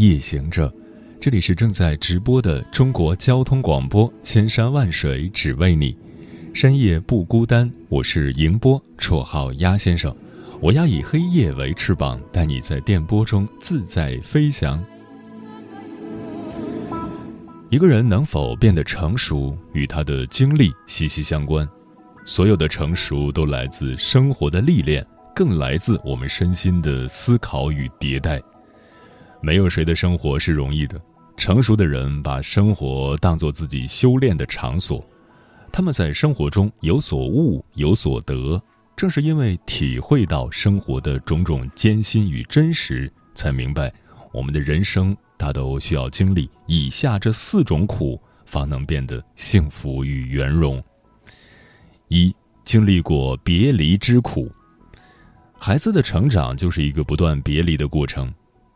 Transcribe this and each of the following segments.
夜行者，这里是正在直播的中国交通广播，千山万水只为你，深夜不孤单。我是迎波，绰号鸭先生。我要以黑夜为翅膀，带你在电波中自在飞翔。一个人能否变得成熟，与他的经历息息相关。所有的成熟都来自生活的历练，更来自我们身心的思考与迭代。没有谁的生活是容易的。成熟的人把生活当作自己修炼的场所，他们在生活中有所悟，有所得。正是因为体会到生活的种种艰辛与真实，才明白我们的人生大都需要经历以下这四种苦，方能变得幸福与圆融。一、经历过别离之苦，孩子的成长就是一个不断别离的过程。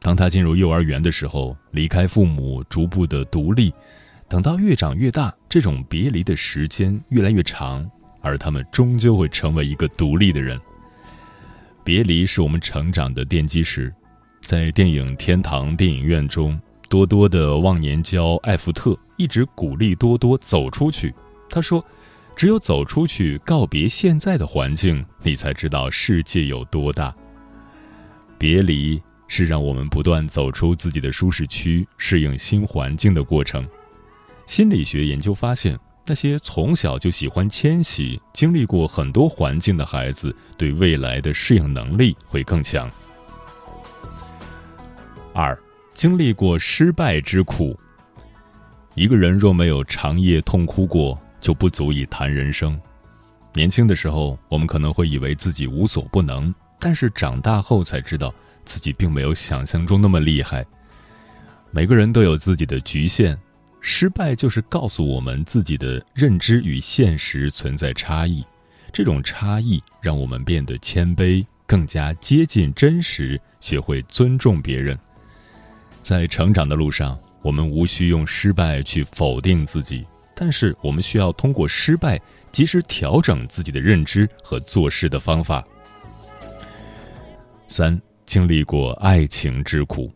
当他进入幼儿园的时候，离开父母，逐步的独立；等到越长越大，这种别离的时间越来越长，而他们终究会成为一个独立的人。别离是我们成长的奠基石。在电影《天堂电影院》中，多多的忘年交艾福特一直鼓励多多走出去。他说：“只有走出去，告别现在的环境，你才知道世界有多大。”别离。是让我们不断走出自己的舒适区，适应新环境的过程。心理学研究发现，那些从小就喜欢迁徙、经历过很多环境的孩子，对未来的适应能力会更强。二，经历过失败之苦。一个人若没有长夜痛哭过，就不足以谈人生。年轻的时候，我们可能会以为自己无所不能，但是长大后才知道。自己并没有想象中那么厉害。每个人都有自己的局限，失败就是告诉我们自己的认知与现实存在差异。这种差异让我们变得谦卑，更加接近真实，学会尊重别人。在成长的路上，我们无需用失败去否定自己，但是我们需要通过失败及时调整自己的认知和做事的方法。三。经历过爱情之苦，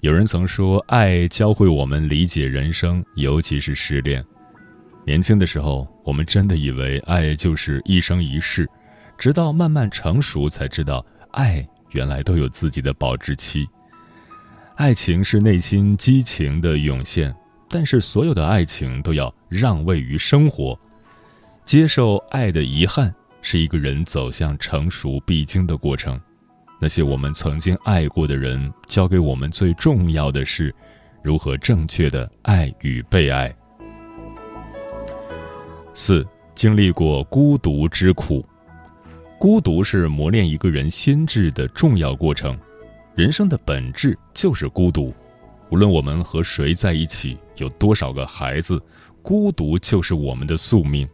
有人曾说，爱教会我们理解人生，尤其是失恋。年轻的时候，我们真的以为爱就是一生一世，直到慢慢成熟，才知道爱原来都有自己的保质期。爱情是内心激情的涌现，但是所有的爱情都要让位于生活。接受爱的遗憾，是一个人走向成熟必经的过程。那些我们曾经爱过的人，教给我们最重要的是，如何正确的爱与被爱。四，经历过孤独之苦，孤独是磨练一个人心智的重要过程。人生的本质就是孤独，无论我们和谁在一起，有多少个孩子，孤独就是我们的宿命。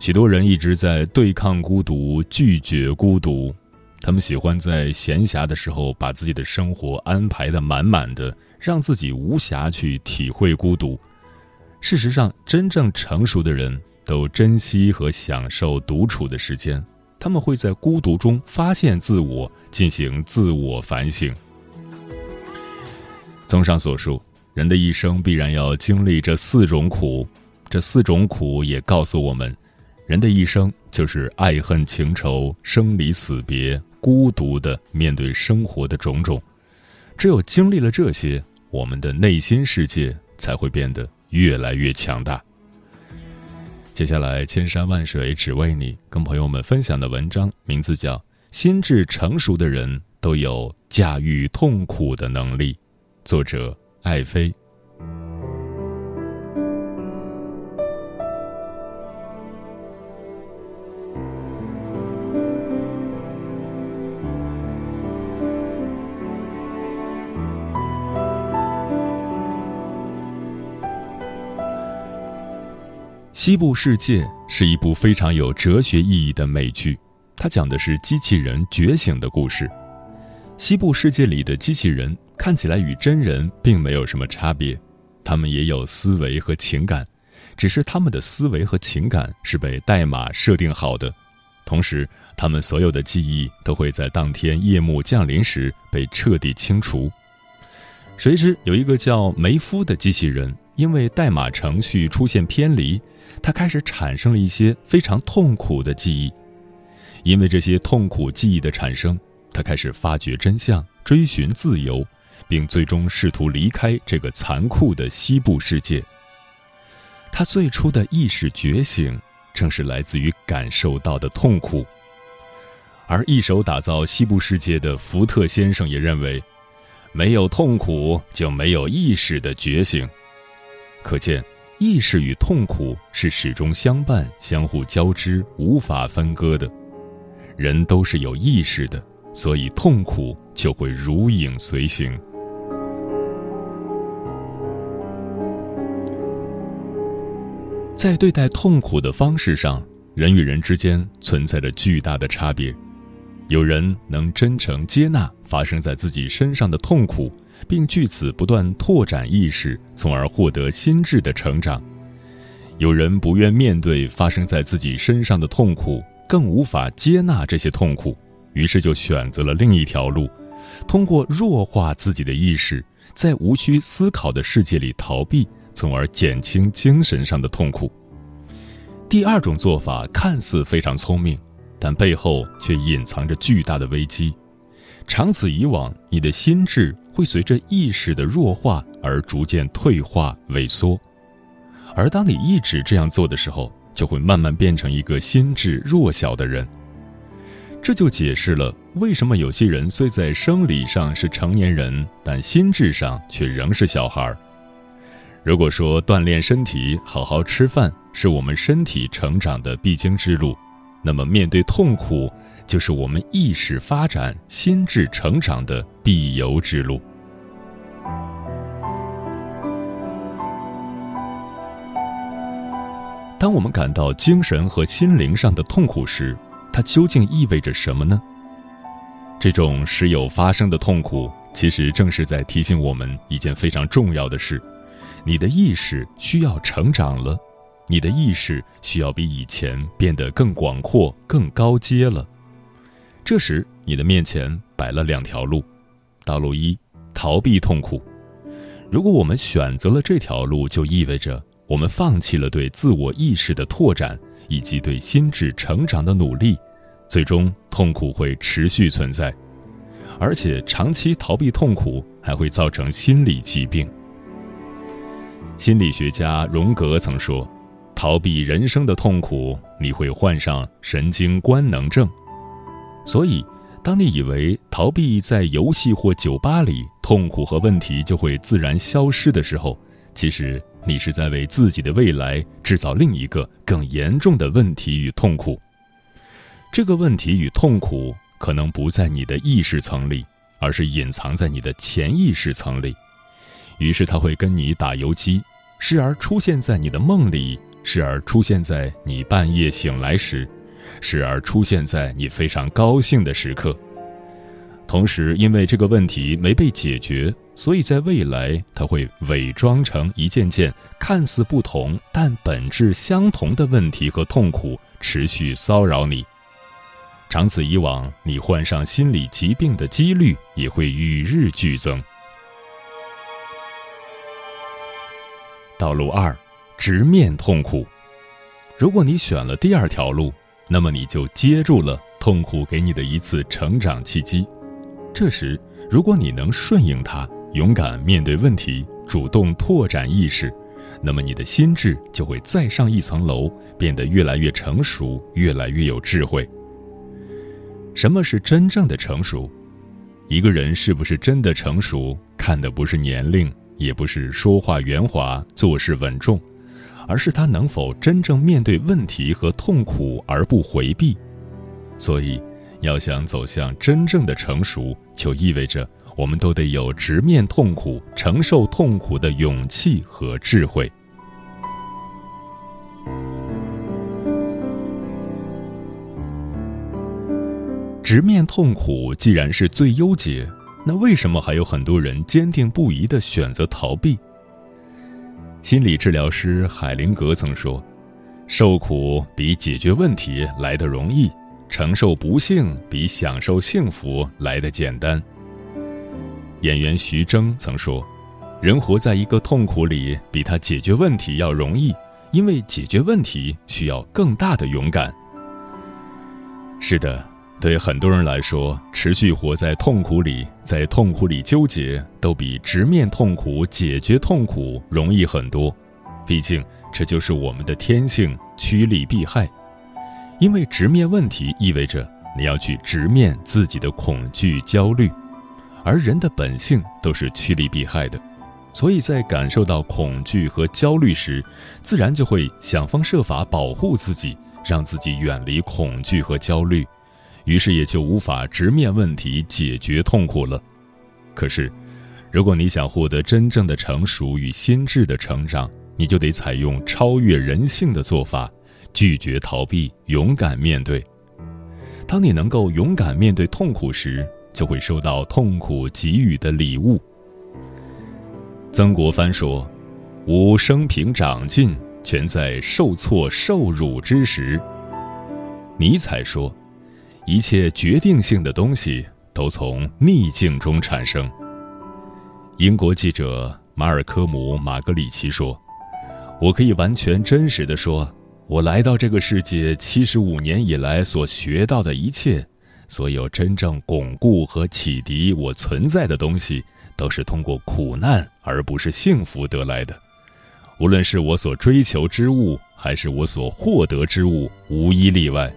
许多人一直在对抗孤独，拒绝孤独。他们喜欢在闲暇的时候把自己的生活安排的满满的，让自己无暇去体会孤独。事实上，真正成熟的人都珍惜和享受独处的时间，他们会在孤独中发现自我，进行自我反省。综上所述，人的一生必然要经历这四种苦，这四种苦也告诉我们，人的一生就是爱恨情仇、生离死别。孤独的面对生活的种种，只有经历了这些，我们的内心世界才会变得越来越强大。接下来，千山万水只为你，跟朋友们分享的文章名字叫《心智成熟的人都有驾驭痛苦的能力》，作者艾飞。西部世界》是一部非常有哲学意义的美剧，它讲的是机器人觉醒的故事。西部世界里的机器人看起来与真人并没有什么差别，他们也有思维和情感，只是他们的思维和情感是被代码设定好的，同时他们所有的记忆都会在当天夜幕降临时被彻底清除。谁知有一个叫梅夫的机器人，因为代码程序出现偏离，他开始产生了一些非常痛苦的记忆，因为这些痛苦记忆的产生。他开始发掘真相，追寻自由，并最终试图离开这个残酷的西部世界。他最初的意识觉醒，正是来自于感受到的痛苦。而一手打造西部世界的福特先生也认为，没有痛苦就没有意识的觉醒。可见，意识与痛苦是始终相伴、相互交织、无法分割的。人都是有意识的。所以，痛苦就会如影随形。在对待痛苦的方式上，人与人之间存在着巨大的差别。有人能真诚接纳发生在自己身上的痛苦，并据此不断拓展意识，从而获得心智的成长；有人不愿面对发生在自己身上的痛苦，更无法接纳这些痛苦。于是就选择了另一条路，通过弱化自己的意识，在无需思考的世界里逃避，从而减轻精神上的痛苦。第二种做法看似非常聪明，但背后却隐藏着巨大的危机。长此以往，你的心智会随着意识的弱化而逐渐退化萎缩，而当你一直这样做的时候，就会慢慢变成一个心智弱小的人。这就解释了为什么有些人虽在生理上是成年人，但心智上却仍是小孩。如果说锻炼身体、好好吃饭是我们身体成长的必经之路，那么面对痛苦，就是我们意识发展、心智成长的必由之路。当我们感到精神和心灵上的痛苦时，它究竟意味着什么呢？这种时有发生的痛苦，其实正是在提醒我们一件非常重要的事：你的意识需要成长了，你的意识需要比以前变得更广阔、更高阶了。这时，你的面前摆了两条路：道路一，逃避痛苦。如果我们选择了这条路，就意味着我们放弃了对自我意识的拓展。以及对心智成长的努力，最终痛苦会持续存在，而且长期逃避痛苦还会造成心理疾病。心理学家荣格曾说：“逃避人生的痛苦，你会患上神经官能症。”所以，当你以为逃避在游戏或酒吧里，痛苦和问题就会自然消失的时候，其实。你是在为自己的未来制造另一个更严重的问题与痛苦。这个问题与痛苦可能不在你的意识层里，而是隐藏在你的潜意识层里。于是他会跟你打游击，时而出现在你的梦里，时而出现在你半夜醒来时，时而出现在你非常高兴的时刻。同时，因为这个问题没被解决。所以在未来，它会伪装成一件件看似不同但本质相同的问题和痛苦，持续骚扰你。长此以往，你患上心理疾病的几率也会与日俱增。道路二，直面痛苦。如果你选了第二条路，那么你就接住了痛苦给你的一次成长契机。这时，如果你能顺应它，勇敢面对问题，主动拓展意识，那么你的心智就会再上一层楼，变得越来越成熟，越来越有智慧。什么是真正的成熟？一个人是不是真的成熟，看的不是年龄，也不是说话圆滑、做事稳重，而是他能否真正面对问题和痛苦而不回避。所以要想走向真正的成熟就意味着我们都得有直面痛苦承受痛苦的勇气和智慧。直面痛苦既然是最优解那为什么还有很多人坚定不移的选择逃避？心理治疗师海灵格曾说：“受苦比解决问题来得容易，承受不幸比享受幸福来得简单。”演员徐峥曾说：“人活在一个痛苦里，比他解决问题要容易，因为解决问题需要更大的勇敢。”是的，对很多人来说，持续活在痛苦里，在痛苦里纠结，都比直面痛苦、解决痛苦容易很多。毕竟，这就是我们的天性，趋利避害。因为直面问题意味着你要去直面自己的恐惧、焦虑，而人的本性都是趋利避害的，所以在感受到恐惧和焦虑时，自然就会想方设法保护自己。让自己远离恐惧和焦虑，于是也就无法直面问题、解决痛苦了。可是，如果你想获得真正的成熟与心智的成长，你就得采用超越人性的做法，拒绝逃避，勇敢面对。当你能够勇敢面对痛苦时，就会收到痛苦给予的礼物。曾国藩说：“吾生平长进。”全在受挫受辱之时。尼采说：“一切决定性的东西都从逆境中产生。”英国记者马尔科姆·马格里奇说：“我可以完全真实的说，我来到这个世界七十五年以来所学到的一切，所有真正巩固和启迪我存在的东西，都是通过苦难而不是幸福得来的。”无论是我所追求之物，还是我所获得之物，无一例外。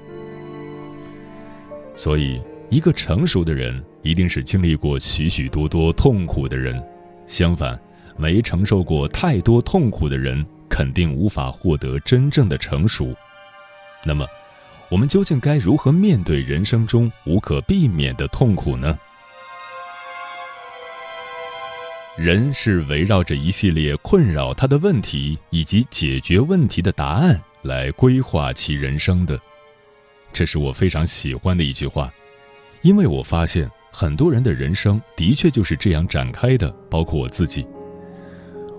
所以，一个成熟的人一定是经历过许许多多痛苦的人。相反，没承受过太多痛苦的人，肯定无法获得真正的成熟。那么，我们究竟该如何面对人生中无可避免的痛苦呢？人是围绕着一系列困扰他的问题以及解决问题的答案来规划其人生的，这是我非常喜欢的一句话，因为我发现很多人的人生的确就是这样展开的，包括我自己。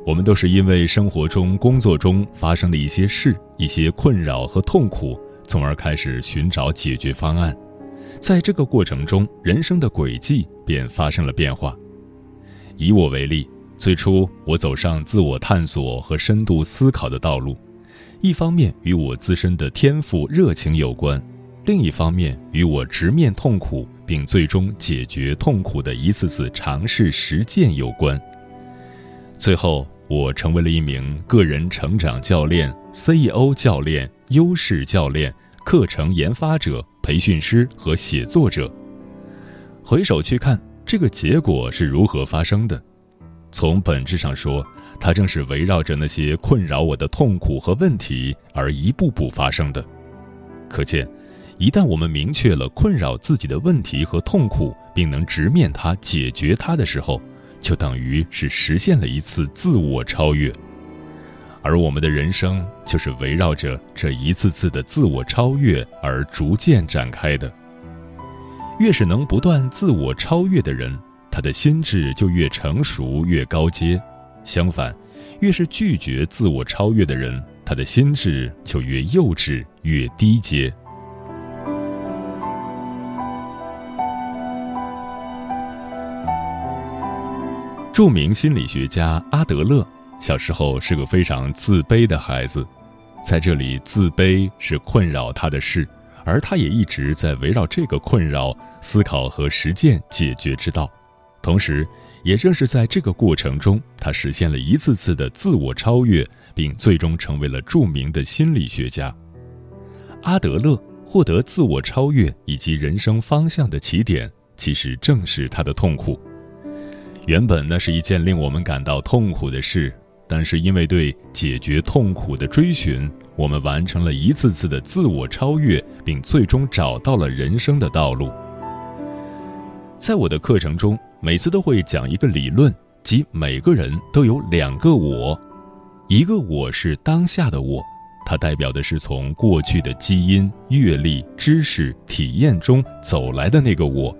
我们都是因为生活中、工作中发生的一些事、一些困扰和痛苦，从而开始寻找解决方案，在这个过程中，人生的轨迹便发生了变化。以我为例，最初我走上自我探索和深度思考的道路，一方面与我自身的天赋热情有关，另一方面与我直面痛苦并最终解决痛苦的一次次尝试实践有关。最后，我成为了一名个人成长教练、CEO 教练、优势教练、课程研发者、培训师和写作者。回首去看。这个结果是如何发生的？从本质上说，它正是围绕着那些困扰我的痛苦和问题而一步步发生的。可见，一旦我们明确了困扰自己的问题和痛苦，并能直面它、解决它的时候，就等于是实现了一次自我超越。而我们的人生就是围绕着这一次次的自我超越而逐渐展开的。越是能不断自我超越的人，他的心智就越成熟、越高阶；相反，越是拒绝自我超越的人，他的心智就越幼稚、越低阶。著名心理学家阿德勒小时候是个非常自卑的孩子，在这里，自卑是困扰他的事。而他也一直在围绕这个困扰思考和实践解决之道，同时，也正是在这个过程中，他实现了一次次的自我超越，并最终成为了著名的心理学家。阿德勒获得自我超越以及人生方向的起点，其实正是他的痛苦。原本那是一件令我们感到痛苦的事，但是因为对解决痛苦的追寻。我们完成了一次次的自我超越，并最终找到了人生的道路。在我的课程中，每次都会讲一个理论，即每个人都有两个我，一个我是当下的我，它代表的是从过去的基因、阅历、知识、体验中走来的那个我，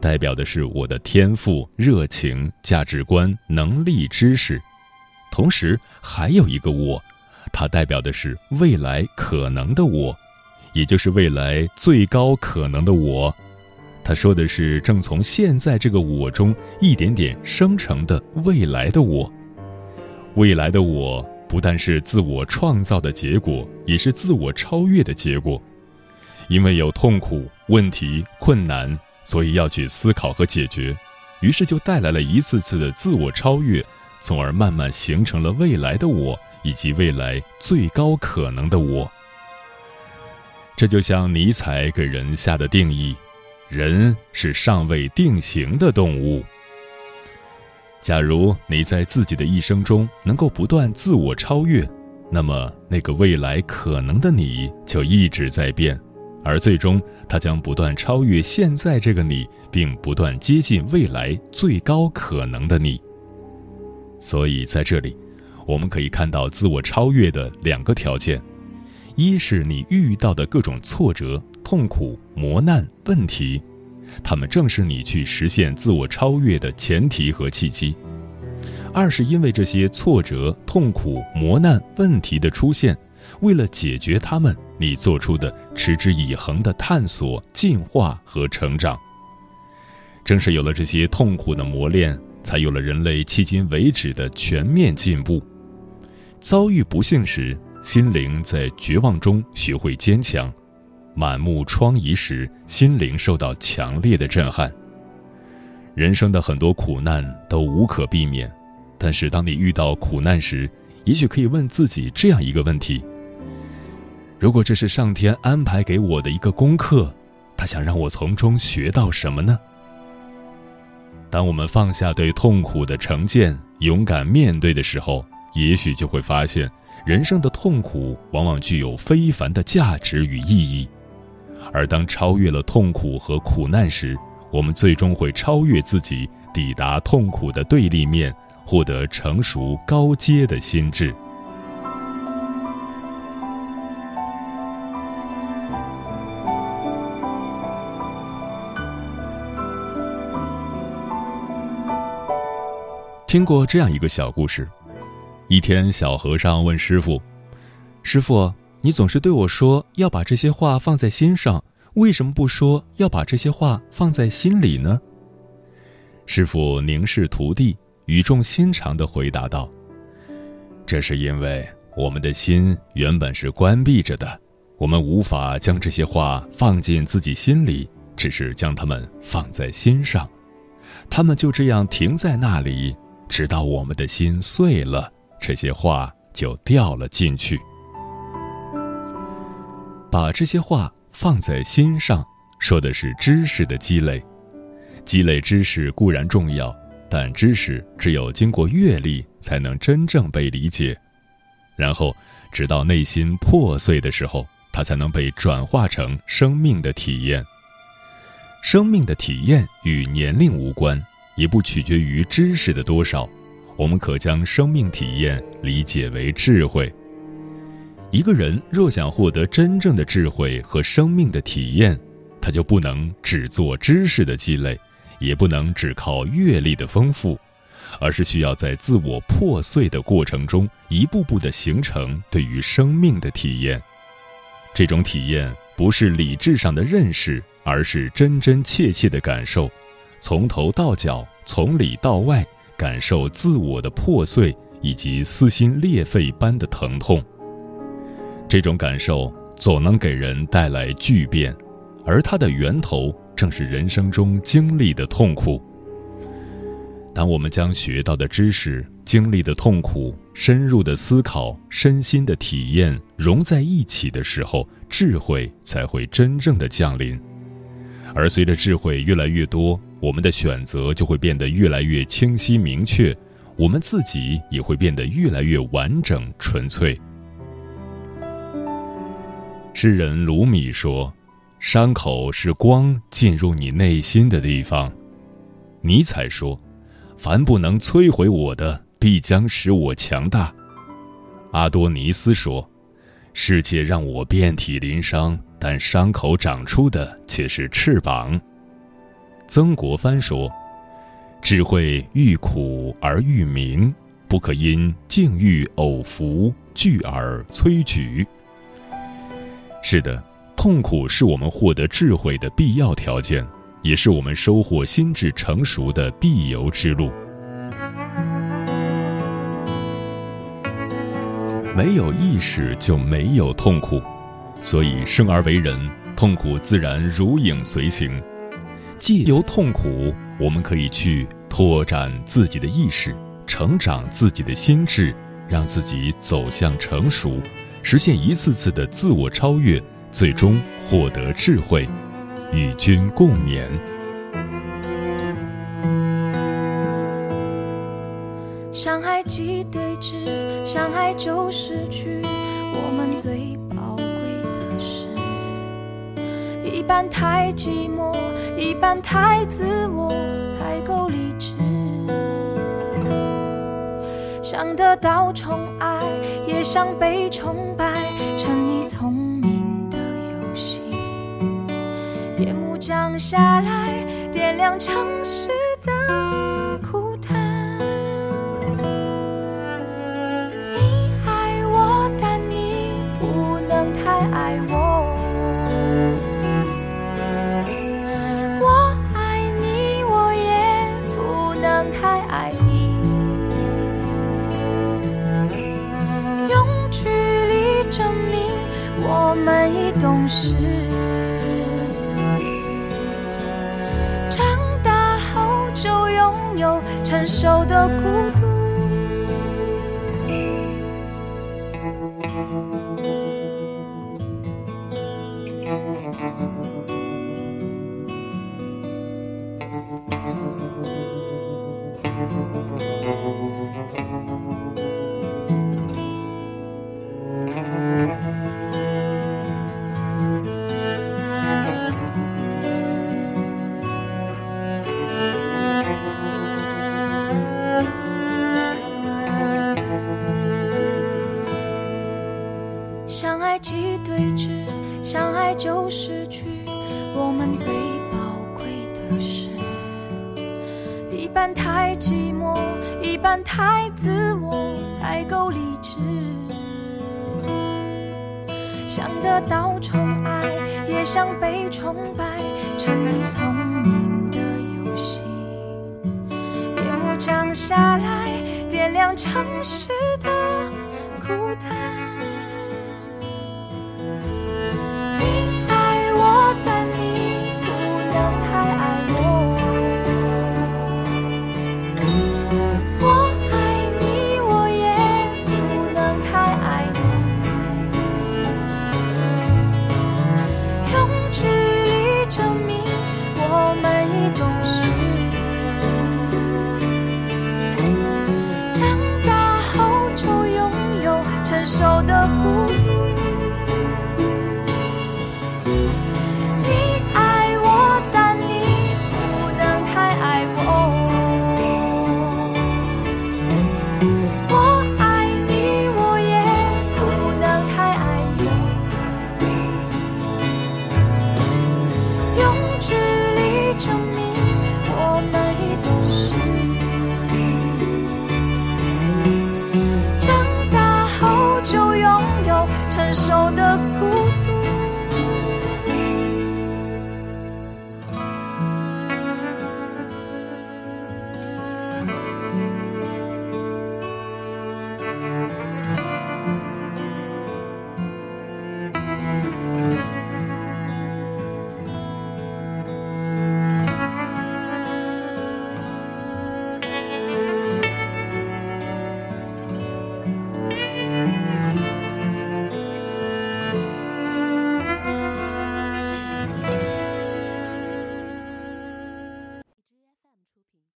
代表的是我的天赋、热情、价值观、能力、知识。同时，还有一个我，它代表的是未来可能的我，也就是未来最高可能的我。他说的是正从现在这个我中一点点生成的未来的我。未来的我不但是自我创造的结果，也是自我超越的结果。因为有痛苦、问题、困难，所以要去思考和解决，于是就带来了一次次的自我超越，从而慢慢形成了未来的我以及未来最高可能的我。这就像尼采给人下的定义：人是尚未定型的动物。假如你在自己的一生中能够不断自我超越，那么那个未来可能的你就一直在变，而最终它将不断超越现在这个你，并不断接近未来最高可能的你。所以在这里，我们可以看到自我超越的两个条件：一是你遇到的各种挫折、痛苦、磨难、问题。他们正是你去实现自我超越的前提和契机。二是因为这些挫折、痛苦、磨难、问题的出现，为了解决它们，你做出的持之以恒的探索、进化和成长。正是有了这些痛苦的磨练，才有了人类迄今为止的全面进步。遭遇不幸时，心灵在绝望中学会坚强。满目疮痍时，心灵受到强烈的震撼。人生的很多苦难都无可避免，但是当你遇到苦难时，也许可以问自己这样一个问题：如果这是上天安排给我的一个功课，他想让我从中学到什么呢？当我们放下对痛苦的成见，勇敢面对的时候，也许就会发现，人生的痛苦往往具有非凡的价值与意义。而当超越了痛苦和苦难时，我们最终会超越自己，抵达痛苦的对立面，获得成熟高阶的心智。听过这样一个小故事：一天，小和尚问师傅：“师傅。”你总是对我说要把这些话放在心上，为什么不说要把这些话放在心里呢？师傅凝视徒弟，语重心长地回答道：“这是因为我们的心原本是关闭着的，我们无法将这些话放进自己心里，只是将它们放在心上，他们就这样停在那里，直到我们的心碎了，这些话就掉了进去。”把这些话放在心上，说的是知识的积累。积累知识固然重要，但知识只有经过阅历，才能真正被理解。然后，直到内心破碎的时候，它才能被转化成生命的体验。生命的体验与年龄无关，也不取决于知识的多少。我们可将生命体验理解为智慧。一个人若想获得真正的智慧和生命的体验，他就不能只做知识的积累，也不能只靠阅历的丰富，而是需要在自我破碎的过程中，一步步的形成对于生命的体验。这种体验不是理智上的认识，而是真真切切的感受，从头到脚，从里到外，感受自我的破碎以及撕心裂肺般的疼痛。这种感受总能给人带来巨变，而它的源头正是人生中经历的痛苦。当我们将学到的知识、经历的痛苦、深入的思考、身心的体验融在一起的时候，智慧才会真正的降临。而随着智慧越来越多，我们的选择就会变得越来越清晰明确，我们自己也会变得越来越完整纯粹。诗人鲁米说：“伤口是光进入你内心的地方。”尼采说：“凡不能摧毁我的，必将使我强大。”阿多尼斯说：“世界让我遍体鳞伤，但伤口长出的却是翅膀。曾国藩说：“智慧遇苦而遇明，不可因境遇偶福聚而摧举。”是的，痛苦是我们获得智慧的必要条件，也是我们收获心智成熟的必由之路。没有意识就没有痛苦，所以生而为人，痛苦自然如影随形。借由痛苦，我们可以去拓展自己的意识，成长自己的心智，让自己走向成熟，实现一次次的自我超越，最终获得智慧。与君共勉。相爱即对峙，相爱就失去我们最一半太寂寞，一半太自我，才够理智。想得到宠爱，也想被崇拜，沉溺聪明的游戏。夜幕降下来，点亮城市太自我，才够理